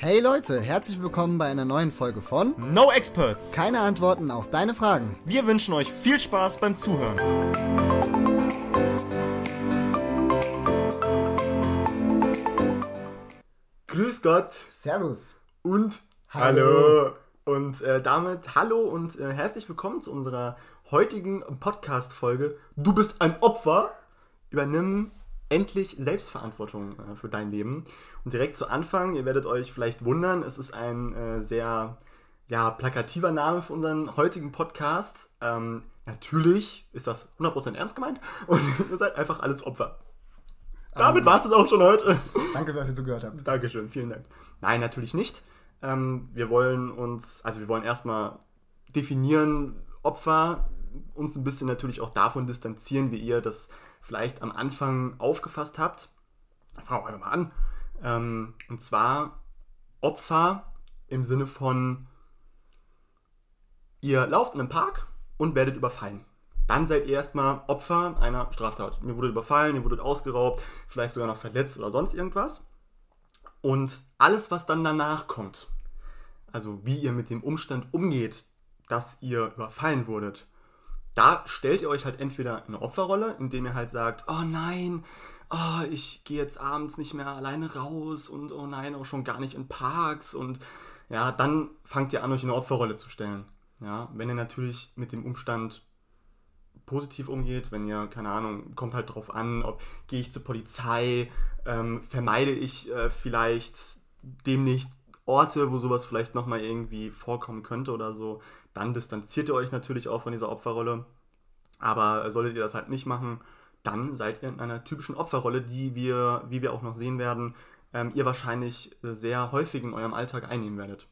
Hey Leute, herzlich willkommen bei einer neuen Folge von No Experts. Keine Antworten auf deine Fragen. Wir wünschen euch viel Spaß beim Zuhören. Grüß Gott Servus. und Hallo. Hallo. Und äh, damit Hallo und äh, herzlich willkommen zu unserer heutigen Podcast-Folge. Du bist ein Opfer. Übernimm endlich Selbstverantwortung äh, für dein Leben. Und direkt zu Anfang, ihr werdet euch vielleicht wundern, es ist ein äh, sehr ja, plakativer Name für unseren heutigen Podcast. Ähm, natürlich ist das 100% ernst gemeint und ihr seid einfach alles Opfer. Damit war es das auch schon heute. Danke, dass ihr zugehört habt. Dankeschön, vielen Dank. Nein, natürlich nicht. Ähm, wir wollen uns, also wir wollen erstmal definieren, Opfer, uns ein bisschen natürlich auch davon distanzieren, wie ihr das vielleicht am Anfang aufgefasst habt. Fangen wir einfach mal an. Ähm, und zwar Opfer im Sinne von, ihr lauft in einem Park und werdet überfallen. Dann seid ihr erstmal Opfer einer Straftat. Ihr wurdet überfallen, ihr wurdet ausgeraubt, vielleicht sogar noch verletzt oder sonst irgendwas. Und alles, was dann danach kommt, also wie ihr mit dem Umstand umgeht, dass ihr überfallen wurdet, da stellt ihr euch halt entweder in eine Opferrolle, indem ihr halt sagt, oh nein, oh, ich gehe jetzt abends nicht mehr alleine raus und oh nein, auch schon gar nicht in Parks und ja, dann fangt ihr an, euch in eine Opferrolle zu stellen. Ja, wenn ihr natürlich mit dem Umstand positiv umgeht, wenn ihr, keine Ahnung, kommt halt drauf an, ob gehe ich zur Polizei, ähm, vermeide ich äh, vielleicht demnächst Orte, wo sowas vielleicht nochmal irgendwie vorkommen könnte oder so, dann distanziert ihr euch natürlich auch von dieser Opferrolle. Aber solltet ihr das halt nicht machen, dann seid ihr in einer typischen Opferrolle, die wir, wie wir auch noch sehen werden, ähm, ihr wahrscheinlich sehr häufig in eurem Alltag einnehmen werdet.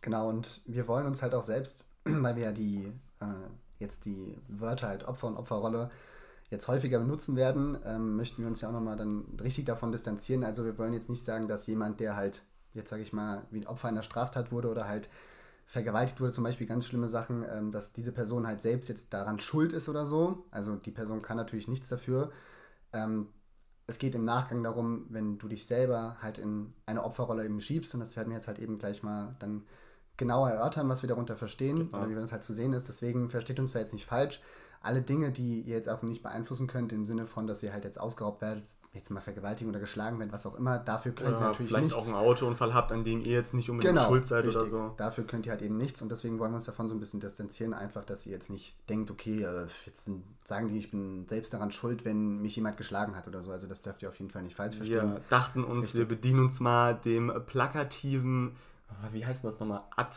Genau, und wir wollen uns halt auch selbst, weil wir ja die, äh, jetzt die Wörter halt Opfer und Opferrolle jetzt häufiger benutzen werden, ähm, möchten wir uns ja auch nochmal dann richtig davon distanzieren. Also wir wollen jetzt nicht sagen, dass jemand, der halt, jetzt sage ich mal, wie ein Opfer einer Straftat wurde oder halt vergewaltigt wurde, zum Beispiel ganz schlimme Sachen, ähm, dass diese Person halt selbst jetzt daran schuld ist oder so. Also die Person kann natürlich nichts dafür. Ähm, es geht im Nachgang darum, wenn du dich selber halt in eine Opferrolle eben schiebst, und das werden wir jetzt halt eben gleich mal dann genauer erörtern, was wir darunter verstehen Genau. oder wie das halt zu sehen ist. Deswegen versteht uns da jetzt nicht falsch. Alle Dinge, die ihr jetzt auch nicht beeinflussen könnt, im Sinne von, dass ihr halt jetzt ausgeraubt werdet, jetzt mal vergewaltigt oder geschlagen werdet, was auch immer, dafür könnt ihr Oder natürlich vielleicht nichts. auch einen Autounfall habt, an dem ihr jetzt nicht unbedingt Genau, schuld seid richtig. oder so. Dafür könnt ihr halt eben nichts und deswegen wollen wir uns davon so ein bisschen distanzieren, einfach, dass ihr jetzt nicht denkt, okay, äh, jetzt sagen die, ich bin selbst daran schuld, wenn mich jemand geschlagen hat oder so. Also das dürft ihr auf jeden Fall nicht falsch verstehen. Wir dachten uns, Richtig. wir bedienen uns mal dem plakativen, wie heißt das nochmal? Ad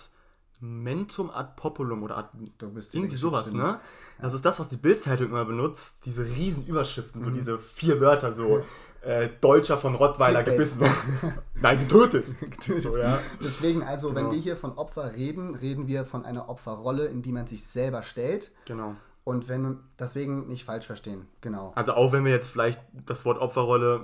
mentum ad populum oder ad, irgendwie sowas, ne? Das ist das, was die Bildzeitung immer benutzt, diese riesen Überschriften, Mhm. so diese vier Wörter, so äh, Deutscher von Rottweiler gebissen. Nein, getötet. Getötet. So, ja. Deswegen, also, wenn Genau. wir hier von Opfer reden, reden wir von einer Opferrolle, in die man sich selber stellt. Genau. Und wenn, deswegen nicht falsch verstehen. Genau. Also auch wenn wir jetzt vielleicht das Wort Opferrolle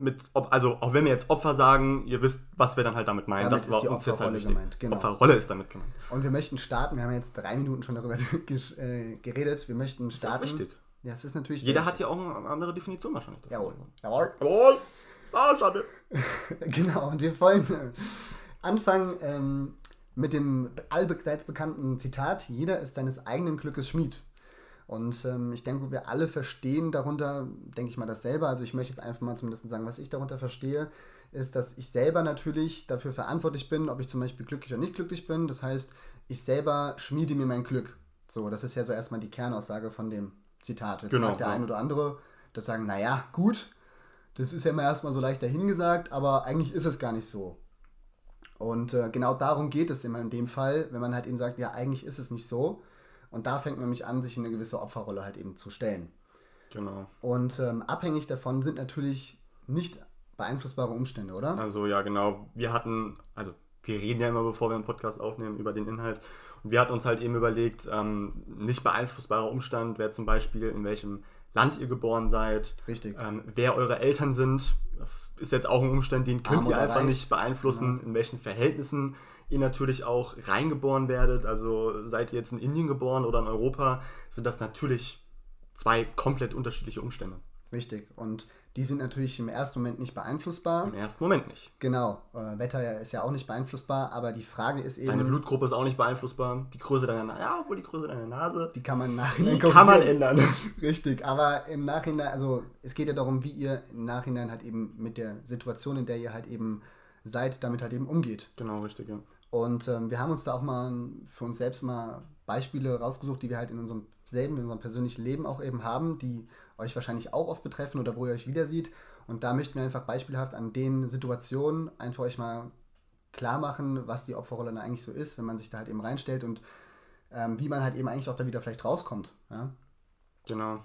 mit, also auch wenn wir jetzt Opfer sagen, ihr wisst, was wir dann halt damit meinen. Damit das war ist uns jetzt halt Opferrolle wichtig. gemeint, genau. Opferrolle ist damit gemeint. Und wir möchten starten. Wir haben jetzt drei Minuten schon darüber äh, geredet. Wir möchten Ist auch starten. wichtig. Ja, es ist natürlich. Jeder hat ja auch eine andere Definition wahrscheinlich. Jawohl. Jawohl. Jawohl. Ah, schade. Genau, und wir wollen äh, anfangen ähm, mit dem allseits bekannten Zitat: Jeder ist seines eigenen Glückes Schmied. Und ähm, ich denke, wir alle verstehen darunter, denke ich mal, das selber. Also ich möchte jetzt einfach mal zumindest sagen, was ich darunter verstehe, ist, dass ich selber natürlich dafür verantwortlich bin, ob ich zum Beispiel glücklich oder nicht glücklich bin. Das heißt, ich selber schmiede mir mein Glück. So, das ist ja so erstmal die Kernaussage von dem Zitat. Jetzt Genau, mag der ja. ein oder andere das sagen, naja, gut, das ist ja immer erstmal so leicht dahingesagt, aber eigentlich ist es gar nicht so. Und äh, genau darum geht es immer in dem Fall, wenn man halt eben sagt, ja, eigentlich ist es nicht so. Und da fängt man nämlich an, sich in eine gewisse Opferrolle halt eben zu stellen. Genau. Und ähm, abhängig davon sind natürlich nicht beeinflussbare Umstände, oder? Also ja, genau. Wir hatten, also wir reden ja immer, bevor wir einen Podcast aufnehmen, über den Inhalt. Und wir hatten uns halt eben überlegt, ähm, nicht beeinflussbarer Umstand wäre zum Beispiel, in welchem Land ihr geboren seid, Richtig. ähm, wer eure Eltern sind. Das ist jetzt auch ein Umstand, den könnt ihr einfach reich. nicht beeinflussen, in welchen Verhältnissen ihr natürlich auch reingeboren werdet. Also seid ihr jetzt in Indien geboren oder in Europa, sind das natürlich zwei komplett unterschiedliche Umstände. Richtig. Und die sind natürlich im ersten Moment nicht beeinflussbar. Im ersten Moment nicht. Genau. Äh, Wetter ist ja auch nicht beeinflussbar, aber die Frage ist eben. Deine Blutgruppe ist auch nicht beeinflussbar. Die Größe deiner Nase, ja, obwohl die Größe deiner Nase. Die kann man Die nachhinein kann man ändern. Richtig, aber im Nachhinein, also es geht ja darum, wie ihr im Nachhinein halt eben mit der Situation, in der ihr halt eben seid, damit halt eben umgeht. Genau, richtig, ja. Und ähm, wir haben uns da auch mal für uns selbst mal Beispiele rausgesucht, die wir halt in unserem selben, in unserem persönlichen Leben auch eben haben, die euch wahrscheinlich auch oft betreffen oder wo ihr euch wieder seht. Und da möchten wir einfach beispielhaft an den Situationen einfach euch mal klar machen, was die Opferrolle dann eigentlich so ist, wenn man sich da halt eben reinstellt und ähm, wie man halt eben eigentlich auch da wieder vielleicht rauskommt. Ja? Genau.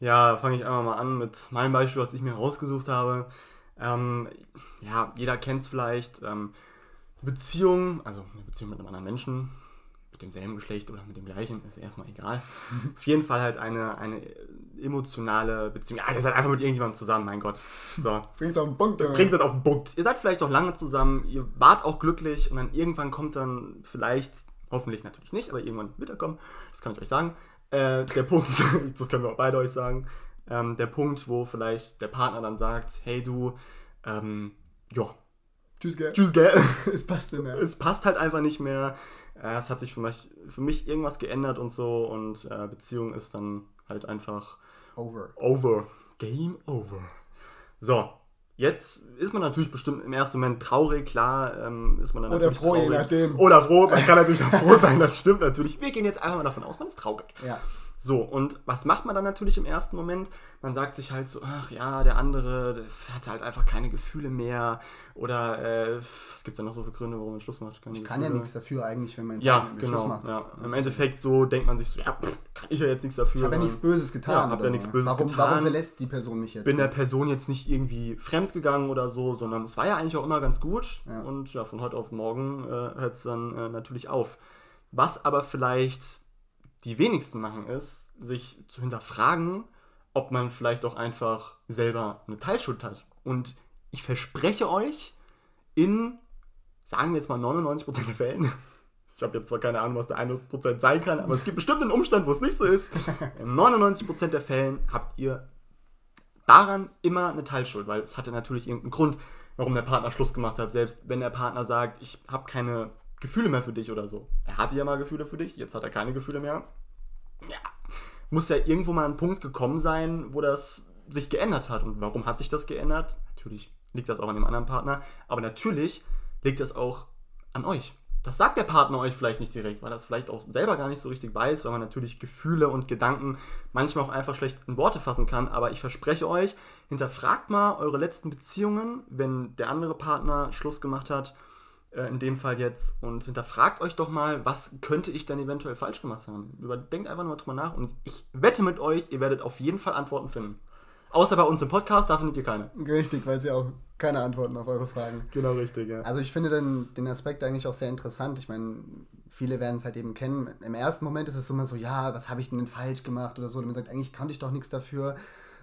Ja, fange ich einfach mal an mit meinem Beispiel, was ich mir rausgesucht habe. Ähm, ja, jeder kennt es vielleicht. Ähm, Beziehung, also eine Beziehung mit einem anderen Menschen, mit demselben Geschlecht oder mit dem gleichen, ist erstmal egal. Auf jeden Fall halt eine, eine emotionale Beziehung. Ja, ihr seid einfach mit irgendjemandem zusammen, mein Gott. So. Bringt's auf den Punkt. Bringt das auf den Punkt. Ihr seid vielleicht auch lange zusammen, ihr wart auch glücklich und dann irgendwann kommt dann vielleicht, hoffentlich natürlich nicht, aber irgendwann wird er kommen, das kann ich euch sagen, äh, der Punkt, das können wir auch beide euch sagen, ähm, der Punkt, wo vielleicht der Partner dann sagt, hey du, ähm, ja, Tschüss, gell? tschüss, gell? Es passt nicht mehr. es passt halt einfach nicht mehr. Äh, es hat sich für mich, für mich irgendwas geändert und so und äh, Beziehung ist dann halt einfach Over. over. Game over. So, jetzt ist man natürlich bestimmt im ersten Moment traurig, klar, ähm, ist man dann Oder natürlich froh, je traurig. nachdem. Oder froh, man kann natürlich auch froh sein, das stimmt natürlich. Wir gehen jetzt einfach mal davon aus, man ist traurig. Ja. So, und was macht man dann natürlich im ersten Moment? Man sagt sich halt so, ach ja, der andere der hat halt einfach keine Gefühle mehr. Oder äh, was gibt es da noch so für Gründe, warum man Schluss macht? Keine Ich kann ja Gefühle. nichts dafür eigentlich, wenn mein Ja, genau. Schluss macht. Ja. Im Endeffekt so denkt man sich so, ja, pff, kann ich ja jetzt nichts dafür. Ich habe ja nichts Böses getan. Ja, hab oder ja nichts Böses warum, getan. Warum verlässt die Person mich jetzt? bin der Person jetzt nicht irgendwie fremd gegangen oder so, sondern es war ja eigentlich auch immer ganz gut. Ja. Und ja, von heute auf morgen äh, hört es dann äh, natürlich auf. Was aber vielleicht die wenigsten machen, ist, sich zu hinterfragen, ob man vielleicht auch einfach selber eine Teilschuld hat. Und ich verspreche euch, in, sagen wir jetzt mal 99% der Fällen, ich habe jetzt zwar keine Ahnung, was der 1% sein kann, aber es gibt bestimmt einen Umstand, wo es nicht so ist. In 99% der Fällen habt ihr daran immer eine Teilschuld, weil es hatte natürlich irgendeinen Grund, warum der Partner Schluss gemacht hat. Selbst wenn der Partner sagt, ich habe keine Gefühle mehr für dich oder so. Er hatte ja mal Gefühle für dich, jetzt hat er keine Gefühle mehr. Ja, muss ja irgendwo mal ein Punkt gekommen sein, wo das sich geändert hat. Und warum hat sich das geändert? Natürlich liegt das auch an dem anderen Partner, aber natürlich liegt das auch an euch. Das sagt der Partner euch vielleicht nicht direkt, weil er es vielleicht auch selber gar nicht so richtig weiß, weil man natürlich Gefühle und Gedanken manchmal auch einfach schlecht in Worte fassen kann. Aber ich verspreche euch, hinterfragt mal eure letzten Beziehungen, wenn der andere Partner Schluss gemacht hat, äh, in dem Fall jetzt, und hinterfragt euch doch mal, was könnte ich denn eventuell falsch gemacht haben. Überdenkt einfach nur drüber nach und ich wette mit euch, ihr werdet auf jeden Fall Antworten finden. Außer bei uns im Podcast, da findet ihr keine. Richtig, weil sie auch keine Antworten auf eure Fragen. Genau richtig, ja. Also ich finde den, den Aspekt eigentlich auch sehr interessant. Ich meine, viele werden es halt eben kennen. Im ersten Moment ist es immer so, ja, was habe ich denn falsch gemacht oder so. Und man sagt, eigentlich konnte ich doch nichts dafür.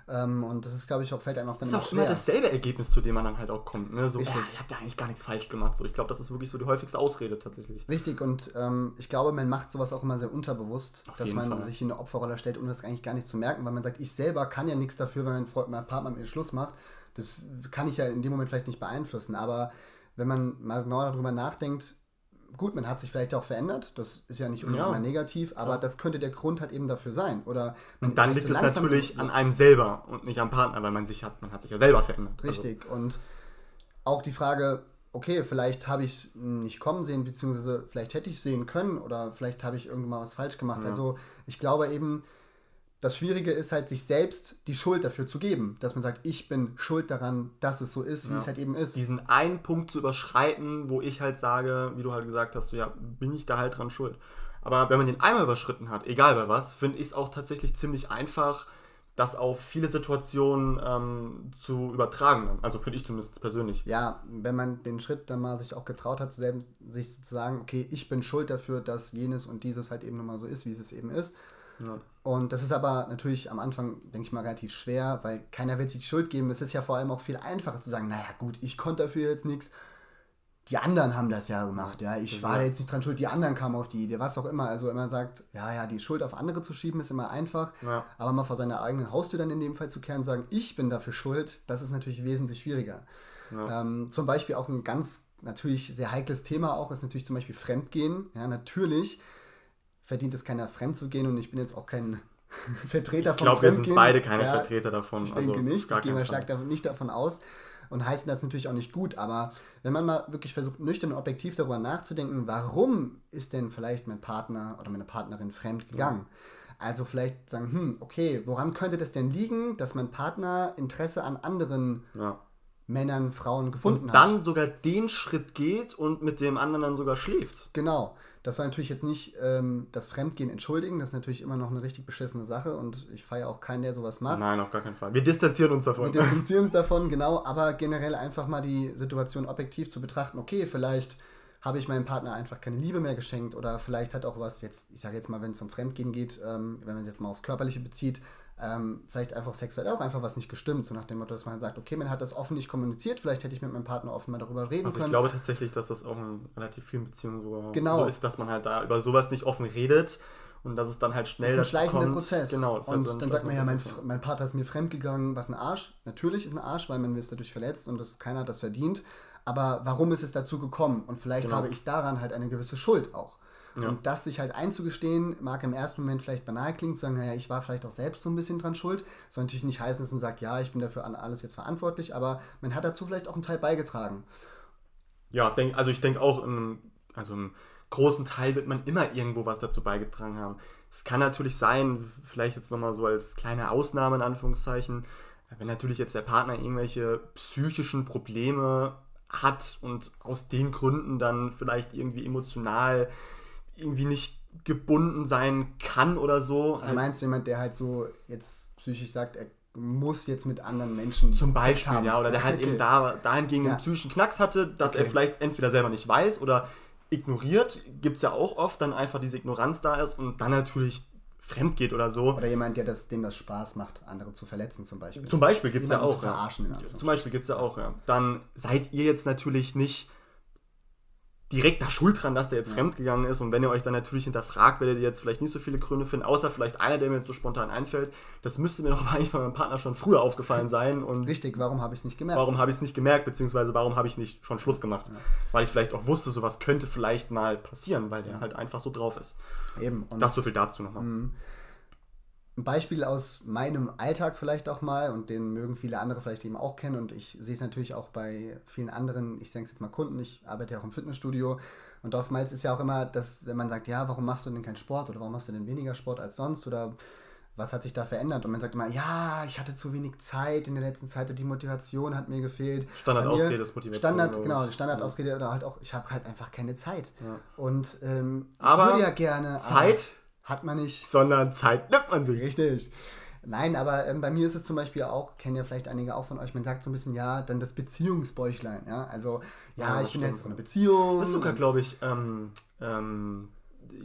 Ähm, und das ist, glaube ich, auch fällt einem auch dann Das ist auch immer dasselbe Ergebnis, zu dem man dann halt auch kommt. Ne? So, Richtig. ja, ich habe da eigentlich gar nichts falsch gemacht. So, ich glaube, das ist wirklich so die häufigste Ausrede tatsächlich. Richtig, und ähm, ich glaube, man macht sowas auch immer sehr unterbewusst, Auf dass man Fall. sich in eine Opferrolle stellt, um das eigentlich gar nicht zu merken, weil man sagt, ich selber kann ja nichts dafür, wenn mein, Freund, mein Partner mit mir Schluss macht. Das kann ich ja in dem Moment vielleicht nicht beeinflussen. Aber wenn man mal genau darüber nachdenkt, gut, man hat sich vielleicht auch verändert, das ist ja nicht unbedingt Ja. negativ, aber das könnte der Grund halt eben dafür sein. Oder man Und dann ist liegt es so langsam- natürlich an einem selber und nicht am Partner, weil man sich hat, man hat sich ja selber verändert. Also, Richtig. Und auch die Frage, okay, vielleicht habe ich es nicht kommen sehen, beziehungsweise vielleicht hätte ich sehen können oder vielleicht habe ich irgendwann mal was falsch gemacht. Also ich glaube eben, das Schwierige ist halt, sich selbst die Schuld dafür zu geben. Dass man sagt, ich bin schuld daran, dass es so ist, wie es halt eben ist. diesen einen Punkt zu überschreiten, wo ich halt sage, wie du halt gesagt hast, so, ja, bin ich da halt dran schuld. Aber wenn man den einmal überschritten hat, egal bei was, finde ich es auch tatsächlich ziemlich einfach, das auf viele Situationen ähm, zu übertragen. Also finde ich zumindest persönlich. ja, wenn man den Schritt dann mal sich auch getraut hat, sich zu sagen, okay, ich bin schuld dafür, dass jenes und dieses halt eben nun mal so ist, wie es eben ist. Ja. Und das ist aber natürlich am Anfang, denke ich mal, relativ schwer, weil keiner wird sich die Schuld geben. Es ist ja vor allem auch viel einfacher zu sagen, naja gut, ich konnte dafür jetzt nichts. die anderen haben das ja gemacht, ja, ich war Ja. jetzt nicht dran schuld, die anderen kamen auf die Idee, was auch immer. Also wenn man sagt, ja, ja, die Schuld auf andere zu schieben, ist immer einfach, Ja. aber mal vor seiner eigenen Haustür dann in dem Fall zu kehren und sagen, ich bin dafür schuld, das ist natürlich wesentlich schwieriger. Ähm, zum Beispiel auch ein ganz, natürlich sehr heikles Thema auch, ist natürlich zum Beispiel Fremdgehen. Ja, natürlich verdient es keiner, fremd zu gehen und ich bin jetzt auch kein Vertreter Ich von glaube, wir sind Fremdgehen. beide keine Ja, Vertreter davon. ich also denke nicht. gar Ich gehe mal stark davon, nicht davon aus und heißen das natürlich auch nicht gut. Aber wenn man mal wirklich versucht, nüchtern und objektiv darüber nachzudenken, warum ist denn vielleicht mein Partner oder meine Partnerin fremd gegangen? Also vielleicht sagen, hm, okay, woran könnte das denn liegen, dass mein Partner Interesse an anderen Ja. Männern, Frauen gefunden Und hat? dann sogar den Schritt geht und mit dem anderen dann sogar schläft. Genau. Das soll natürlich jetzt nicht ähm, das Fremdgehen entschuldigen. Das ist natürlich immer noch eine richtig beschissene Sache und ich feiere auch keinen, der sowas macht. Nein, auf gar keinen Fall. Wir distanzieren uns davon. Wir distanzieren uns davon, genau, aber generell einfach mal die Situation objektiv zu betrachten. Okay, vielleicht habe ich meinem Partner einfach keine Liebe mehr geschenkt oder vielleicht hat auch was jetzt, ich sage jetzt mal, wenn es um Fremdgehen geht, ähm, wenn man es jetzt mal aufs Körperliche bezieht, ähm, vielleicht einfach sexuell auch einfach was nicht gestimmt. So nach dem Motto, dass man sagt, okay, man hat das offen nicht kommuniziert, vielleicht hätte ich mit meinem Partner offen mal darüber reden Also ich können. glaube tatsächlich, dass das auch in relativ vielen Beziehungen so, Genau. so ist, dass man halt da über sowas nicht offen redet und dass es dann halt schnell Das ist ein schleichender kommt. Prozess. Genau. halt und ein dann sagt man ja, mein, mein Partner ist mir fremdgegangen, was ein Arsch. Natürlich ist ein Arsch, weil man ist dadurch verletzt und das, keiner hat das verdient. Aber warum ist es dazu gekommen? Und vielleicht Genau. habe ich daran halt eine gewisse Schuld auch. Ja. Und das sich halt einzugestehen, mag im ersten Moment vielleicht banal klingen, zu sagen, naja, ich war vielleicht auch selbst so ein bisschen dran schuld. Soll natürlich nicht heißen, dass man sagt, ja, ich bin dafür an alles jetzt verantwortlich, aber man hat dazu vielleicht auch einen Teil beigetragen. Ja, denk, also ich denke auch, in also im großen Teil wird man immer irgendwo was dazu beigetragen haben. Es kann natürlich sein, vielleicht jetzt nochmal so als kleine Ausnahme in Anführungszeichen, wenn natürlich jetzt der Partner irgendwelche psychischen Probleme hat und aus den Gründen dann vielleicht irgendwie emotional irgendwie nicht gebunden sein kann oder so. Du meinst jemand, der halt so jetzt psychisch sagt, er muss jetzt mit anderen Menschen Zum Beispiel, haben. ja, oder der halt Okay. eben da, dahingehend Ja. einen psychischen Knacks hatte, dass er Okay. vielleicht entweder selber nicht weiß oder ignoriert. Gibt es ja auch oft, dann einfach diese Ignoranz da ist und dann natürlich fremd geht oder so. Oder jemand, der das, dem das Spaß macht, andere zu verletzen zum Beispiel. Zum Beispiel gibt es ja auch. zu verarschen, ja. Zum Beispiel gibt es ja auch, ja. Dann seid ihr jetzt natürlich nicht direkt da schuld dran, dass der jetzt fremdgegangen ist. Und wenn ihr euch dann natürlich hinterfragt, werdet ihr jetzt vielleicht nicht so viele Gründe finden, außer vielleicht einer, der mir jetzt so spontan einfällt. Das müsste mir doch eigentlich bei meinem Partner schon früher aufgefallen sein. Und Richtig, warum habe ich es nicht gemerkt? warum habe ich es nicht gemerkt, beziehungsweise warum habe ich nicht schon Schluss gemacht? Weil ich vielleicht auch wusste, sowas könnte vielleicht mal passieren, weil der halt einfach so drauf ist. Eben. Und Das so viel dazu nochmal. Ein Beispiel aus meinem Alltag vielleicht auch mal und den mögen viele andere vielleicht eben auch kennen und ich sehe es natürlich auch bei vielen anderen, ich sage es jetzt mal Kunden, ich arbeite ja auch im Fitnessstudio und oftmals ist ja auch immer, dass wenn man sagt, ja, warum machst du denn keinen Sport oder warum machst du denn weniger Sport als sonst oder was hat sich da verändert? Und man sagt immer, ja, ich hatte zu wenig Zeit in der letzten Zeit und die Motivation hat mir gefehlt. Standardausrede ist Motivation, Standard, genau, ich. Standardausrede oder halt auch, ich habe halt einfach keine Zeit. Und ähm, ich Aber würde ja gerne. Zeit? Hat man nicht. Sondern Zeit nimmt man sich. Richtig. Nein, aber ähm, bei mir ist es zum Beispiel auch, kennen ja vielleicht einige auch von euch, man sagt so ein bisschen, ja, dann das Beziehungsbäuchlein, ja, also, ja, Ja, ich bin jetzt so eine Beziehung. Das ist sogar, glaube ich, ähm, ähm,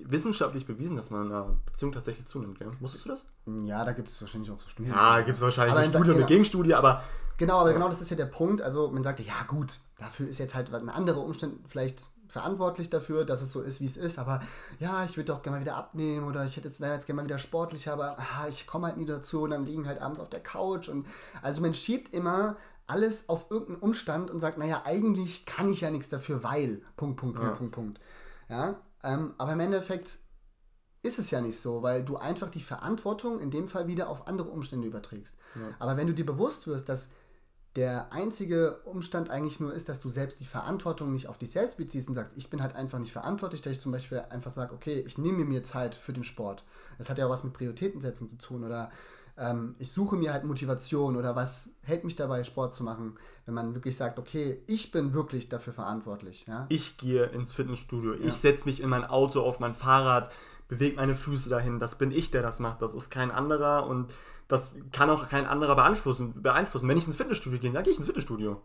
wissenschaftlich bewiesen, dass man in einer Beziehung tatsächlich zunimmt. Gell? Wusstest du das? ja, da gibt es wahrscheinlich auch so Studien. Ja, gibt es wahrscheinlich Aber eine in- Studie genau. mit Gegenstudie, aber Genau, aber genau das ist ja der Punkt. Also man sagte, ja gut, dafür ist jetzt halt ein anderer Umstand vielleicht verantwortlich dafür, dass es so ist, wie es ist. Aber ja, ich würde doch gerne mal wieder abnehmen oder ich hätte jetzt, wäre jetzt gerne mal wieder sportlicher, aber ah, ich komme halt nie dazu und dann liegen halt abends auf der Couch. Und also man schiebt immer alles auf irgendeinen Umstand und sagt, naja, eigentlich kann ich ja nichts dafür, weil. Punkt, Punkt, Punkt, Ja. Punkt, Punkt. Ja, ähm, aber im Endeffekt ist es ja nicht so, weil du einfach die Verantwortung in dem Fall wieder auf andere Umstände überträgst. Aber wenn du dir bewusst wirst, dass der einzige Umstand eigentlich nur ist, dass du selbst die Verantwortung nicht auf dich selbst beziehst und sagst, ich bin halt einfach nicht verantwortlich, dass ich zum Beispiel einfach sage, okay, ich nehme mir Zeit für den Sport. Das hat ja auch was mit Prioritätensetzung zu tun oder ähm, ich suche mir halt Motivation oder was hält mich dabei, Sport zu machen, wenn man wirklich sagt, okay, ich bin wirklich dafür verantwortlich. Ja? ich gehe ins Fitnessstudio, ich setze mich in mein Auto, auf mein Fahrrad, bewege meine Füße dahin. Das bin ich, der das macht. Das ist kein anderer und das kann auch kein anderer beeinflussen. beeinflussen. Wenn ich ins Fitnessstudio gehe, dann gehe ich ins Fitnessstudio.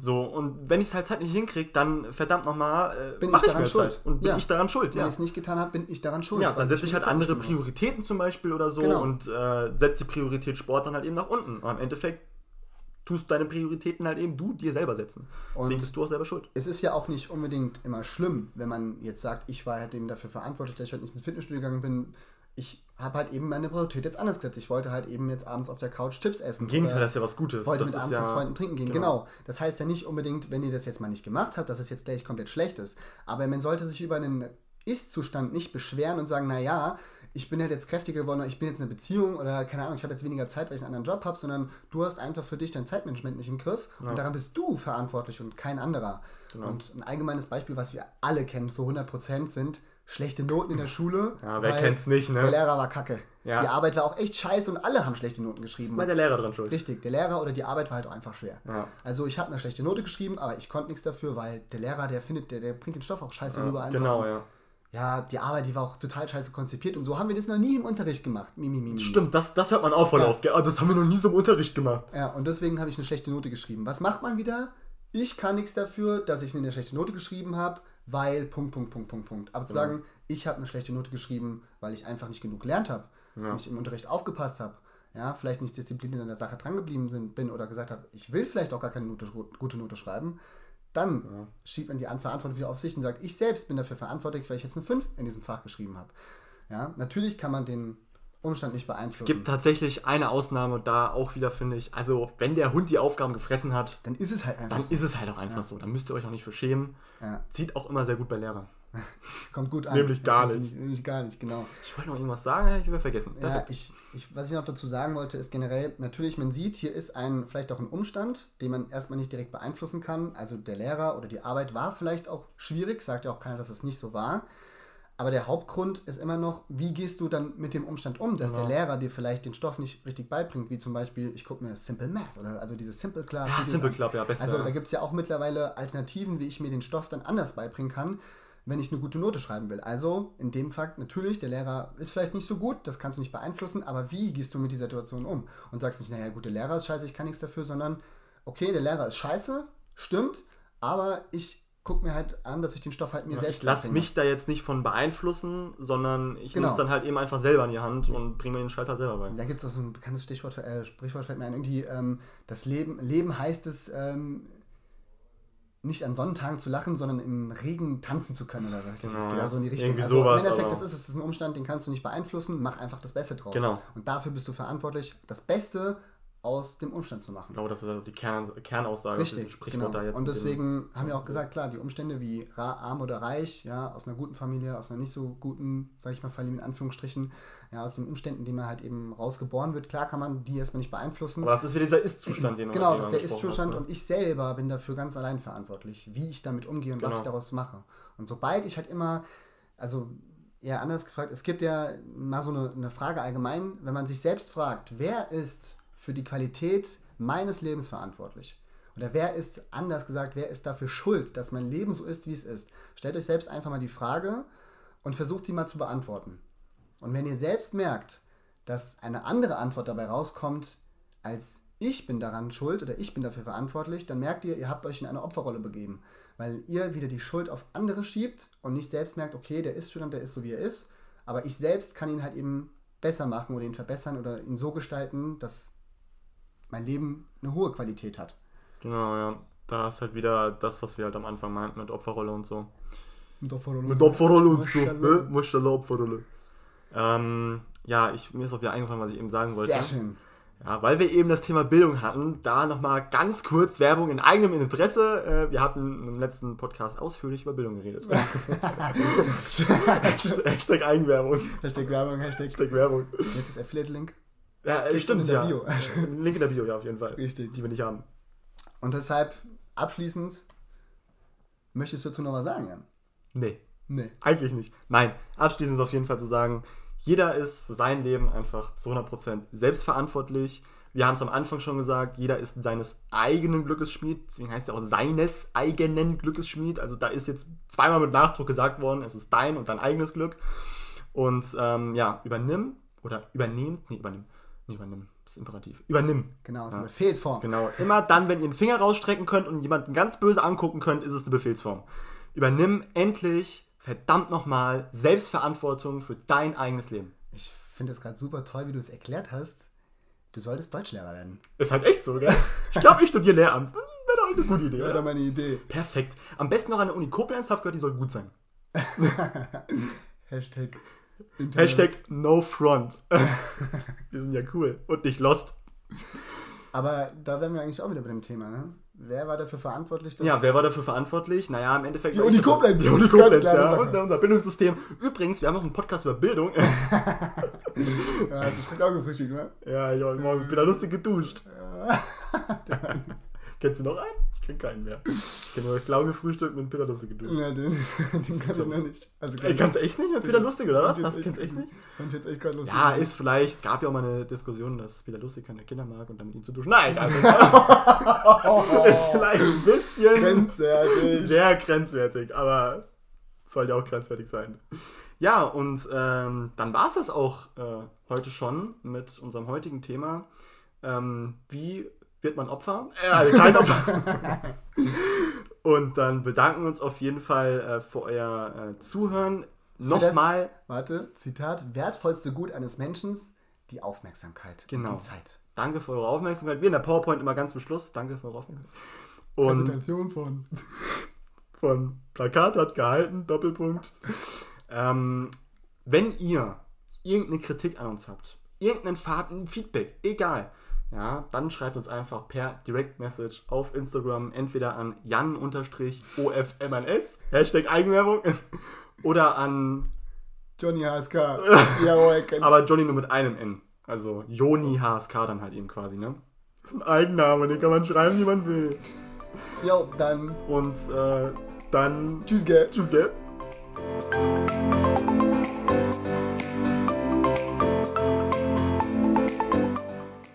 So, und wenn ich es halt halt nicht hinkriege, dann verdammt nochmal, äh, Bin ich ich daran mir schuld. Zeit. Und bin Ja. ich daran schuld, Wenn ja. ich es nicht getan habe, bin ich daran schuld. Ja, dann setze ich viel halt andere. Prioritäten zum Beispiel oder so Genau. und äh, setze die Priorität Sport dann halt eben nach unten. Aber im Endeffekt tust deine Prioritäten halt eben du dir selber setzen. Deswegen Und- bist du auch selber schuld. es ist ja auch nicht unbedingt immer schlimm, wenn man jetzt sagt, ich war halt eben dafür verantwortlich, dass ich heute nicht ins Fitnessstudio gegangen bin. Ich habe halt eben meine Priorität jetzt anders gesetzt. Ich wollte halt eben jetzt abends auf der Couch Chips essen. Im Gegenteil, das ist ja was Gutes. wollte das mit abends ja, mit Freunden trinken gehen. genau. Genau. Das heißt ja nicht unbedingt, wenn ihr das jetzt mal nicht gemacht habt, dass es jetzt gleich komplett schlecht ist. Aber man sollte sich über einen Ist-Zustand nicht beschweren und sagen, naja, ich bin halt jetzt kräftiger geworden oder ich bin jetzt in einer Beziehung oder keine Ahnung, ich habe jetzt weniger Zeit, weil ich einen anderen Job habe, sondern du hast einfach für dich dein Zeitmanagement nicht im Griff und daran bist du verantwortlich und kein anderer. Genau. Und ein allgemeines Beispiel, was wir alle kennen, so 100% sind schlechte Noten in der Schule. Ja, wer kennt's nicht, ne? Der Lehrer war kacke. Ja. Die Arbeit war auch echt scheiße und alle haben schlechte Noten geschrieben. War der Lehrer dran schuld. Richtig, der Lehrer oder die Arbeit war halt auch einfach schwer. Ja. Also ich habe eine schlechte Note geschrieben, aber ich konnte nichts dafür, weil der Lehrer, der findet, der, der bringt den Stoff auch scheiße rüber einfach. Genau, ja. Ja, die Arbeit, die war auch total scheiße konzipiert und so haben wir das noch nie im Unterricht gemacht. Mimi, mimi. Stimmt, das, das hört man auch voll Ja. auf. gell? Ah, Das haben wir noch nie so im Unterricht gemacht. Ja, und deswegen habe ich eine schlechte Note geschrieben. Was macht man wieder? Ich kann nichts dafür, dass ich eine schlechte Note geschrieben habe, weil Punkt, Punkt, Punkt, Punkt, Punkt. Aber zu Genau. sagen, ich habe eine schlechte Note geschrieben, weil ich einfach nicht genug gelernt habe, nicht im Unterricht aufgepasst habe, ja, vielleicht nicht diszipliniert an der Sache drangeblieben sind, bin oder gesagt habe, ich will vielleicht auch gar keine Note, gute Note schreiben, dann schiebt man die An- Verantwortung wieder auf sich und sagt, ich selbst bin dafür verantwortlich, weil ich jetzt eine 5 in diesem Fach geschrieben habe. Ja, natürlich kann man den Umstand nicht beeinflussen. Es gibt tatsächlich eine Ausnahme da auch wieder, finde ich. Also, wenn der Hund die Aufgaben gefressen hat, dann ist es halt einfach dann so. ist es halt auch einfach so. Dann müsst ihr euch auch nicht für schämen. Ja. Zieht auch immer sehr gut bei Lehrern. Kommt gut an. Nämlich gar nicht. Nämlich gar nicht, genau. Ich wollte noch irgendwas sagen, ich wieder vergessen. Ja, ich, ich, was ich noch dazu sagen wollte, ist generell, natürlich, man sieht, hier ist ein, vielleicht auch ein Umstand, den man erstmal nicht direkt beeinflussen kann. Also der Lehrer oder die Arbeit war vielleicht auch schwierig, sagt ja auch keiner, dass es nicht so war. Aber der Hauptgrund ist immer noch, wie gehst du dann mit dem Umstand um, dass Genau. der Lehrer dir vielleicht den Stoff nicht richtig beibringt, wie zum Beispiel, ich gucke mir Simple Math oder also diese Simple Class. Ja, Simple an. Club, ja, beste, Also da gibt es ja auch mittlerweile Alternativen, wie ich mir den Stoff dann anders beibringen kann, wenn ich eine gute Note schreiben will. Also in dem Fakt natürlich, der Lehrer ist vielleicht nicht so gut, das kannst du nicht beeinflussen, aber wie gehst du mit dieser Situation um? Und sagst nicht, naja, gut, der Lehrer ist scheiße, ich kann nichts dafür, sondern okay, der Lehrer ist scheiße, stimmt, aber ich gucke mir halt an, dass ich den Stoff halt mir selbst ich lasse mich da jetzt nicht von beeinflussen, sondern ich Genau. nehme es dann halt eben einfach selber in die Hand und bringe mir den Scheiß halt selber bei. Da gibt es auch so ein bekanntes Stichwort, äh, Sprichwort fällt mir ein, irgendwie, ähm, das Leben, Leben heißt es, ähm, nicht an Sonnentagen zu lachen, sondern im Regen tanzen zu können oder was. Genau, das geht ja. also in die Richtung. Irgendwie also sowas, Im Endeffekt, das ist es, das ist ein Umstand, den kannst du nicht beeinflussen, mach einfach das Beste draus. Genau. Und dafür bist du verantwortlich, das Beste aus dem Umstand zu machen. Ich glaube, das wäre die Kern, Kernaussage. Richtig, Sprichwort genau. da jetzt Und deswegen haben wir auch gesagt, klar, die Umstände wie arm oder reich, ja, aus einer guten Familie, aus einer nicht so guten, sag ich mal, Familie in Anführungsstrichen, ja, aus den Umständen, die man halt eben rausgeboren wird, klar kann man die erstmal nicht beeinflussen. Aber das ist wieder dieser Ist-Zustand, den du Genau, den das ist der Ist-Zustand ne? und ich selber bin dafür ganz allein verantwortlich, wie ich damit umgehe und was Genau. ich daraus mache. Und sobald ich halt immer, also eher anders gefragt, es gibt ja mal so eine, eine Frage allgemein, wenn man sich selbst fragt, wer ist für die Qualität meines Lebens verantwortlich? Oder wer ist, anders gesagt, wer ist dafür schuld, dass mein Leben so ist, wie es ist? Stellt euch selbst einfach mal die Frage und versucht die mal zu beantworten. Und wenn ihr selbst merkt, dass eine andere Antwort dabei rauskommt, als ich bin daran schuld oder ich bin dafür verantwortlich, dann merkt ihr, ihr habt euch in eine Opferrolle begeben. Weil ihr wieder die Schuld auf andere schiebt und nicht selbst merkt, okay, der ist schon, der ist so, wie er ist. Aber ich selbst kann ihn halt eben besser machen oder ihn verbessern oder ihn so gestalten, dass mein Leben eine hohe Qualität hat. Genau, ja. Da ist halt wieder das, was wir halt am Anfang meinten mit Opferrolle und so. Mit Opferrolle. Mit Opferrolle und so. Maschallah. Maschallah, Opferrolle. Ähm, ja, ich, mir ist auch wieder eingefallen, was ich eben sagen wollte. Sehr schön. Ja, weil wir eben das Thema Bildung hatten, da nochmal ganz kurz Werbung in eigenem Interesse. Äh, wir hatten im letzten Podcast ausführlich über Bildung geredet. Hashtag Eigenwerbung. Hashtag Werbung, Hashtag. Hashtag Werbung. Jetzt ist Affiliate-Link. Ja, äh, stimmt, in der ja. Bio. Link in der Bio, ja, auf jeden Fall. Richtig. Die wir nicht haben. Und deshalb, abschließend, möchtest du dazu noch was sagen, Jan? Nee. Nee. Eigentlich nicht. Nein, abschließend ist auf jeden Fall zu sagen, jeder ist für sein Leben einfach zu 100% selbstverantwortlich. Wir haben es am Anfang schon gesagt, jeder ist seines eigenen Glückes Schmied. Deswegen heißt es ja auch seines eigenen Glückes Schmied. Also da ist jetzt zweimal mit Nachdruck gesagt worden, es ist dein und dein eigenes Glück. Und ähm, ja, übernimm oder übernehmt, nee, übernimm, übernimm, das ist imperativ. Übernimm. Genau, das ist Ja. eine Befehlsform. Genau. Immer dann, wenn ihr einen Finger rausstrecken könnt und jemanden ganz böse angucken könnt, ist es eine Befehlsform. Übernimm endlich, verdammt nochmal, Selbstverantwortung für dein eigenes Leben. Ich finde es gerade super toll, wie du es erklärt hast. Du solltest Deutschlehrer werden. Ist halt echt so, gell? Ich glaube, ich studiere Lehramt. Wäre doch eine gute Idee, Wäre doch meine Idee. Perfekt. Am besten noch an der Uni Koblenz, hab gehört, die soll gut sein. Hashtag. Internet. Hashtag no front. Wir sind ja cool und nicht lost. Aber da wären wir eigentlich auch wieder bei dem Thema, ne? Wer war dafür verantwortlich, dass Ja, wer war dafür verantwortlich? Naja, im Endeffekt. Die Uni Koblenz. Die Uni Koblenz, ja. Und unser Bildungssystem. Übrigens, wir haben noch einen Podcast über Bildung. Ja, hast du auch gefrühstückt, ne? ja, ich habe morgen wieder lustig geduscht. Kennst du noch einen? Ich kenne keinen mehr. Ich kenne nur Clown gefrühstückt mit Peter Lustig geduscht. Ja, den, den kann ich noch nicht. Also, Ey, kannst du echt nicht mit Peter Lustig, oder was? Was, jetzt kennst du echt nicht? Fand ich jetzt echt gerade lustig. Ja, ist vielleicht, gab ja auch mal eine Diskussion, dass Peter Lustig keine Kinder mag und dann mit ihm zu duschen. Nein, also, ist vielleicht ein bisschen grenzwertig. sehr grenzwertig, aber soll ja auch grenzwertig sein. Ja, und ähm, dann war es das auch äh, heute schon mit unserem heutigen Thema. Ähm, wie wird man Opfer? Äh, also kein Opfer. und dann bedanken wir uns auf jeden Fall äh, für euer äh, Zuhören. Nochmal. Warte, Zitat. Wertvollste Gut eines Menschen, die Aufmerksamkeit. Genau. Die Zeit. Danke für eure Aufmerksamkeit. Wir in der PowerPoint immer ganz zum Schluss. Danke für eure Aufmerksamkeit. Und Präsentation von. von Plakat hat gehalten, Doppelpunkt. Ähm, wenn ihr irgendeine Kritik an uns habt, irgendeinen Feedback, egal, ja, dann schreibt uns einfach per Direct Message auf Instagram entweder an jan-ofmns, Hashtag Eigenwerbung, oder an, Johnny HSK. Jawohl, aber Johnny nur mit einem N. Also Joni HSK dann halt eben quasi, ne? Das ist ein Eigenname, den kann man schreiben, wie man will. Jo, dann Und äh, dann tschüss, gell. Tschüss, gell?